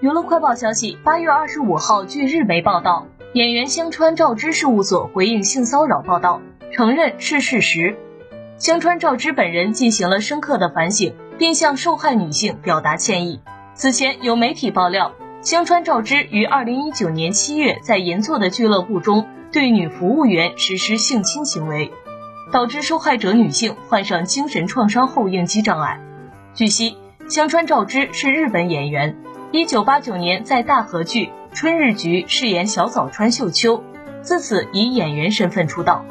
娱乐快报消息，八月二十五号，据日媒报道，演员香川照之事务所回应性骚扰报道，承认是事实。香川照之本人进行了深刻的反省，并向受害女性表达歉意。此前有媒体爆料，香川照之于二零一九年七月在银座的俱乐部中对女服务员实施性侵行为，导致受害者女性患上精神创伤后应激障碍。据悉，香川照之是日本演员。一九八九年，在大河剧《春日局》饰演小早川秀秋，自此以演员身份出道。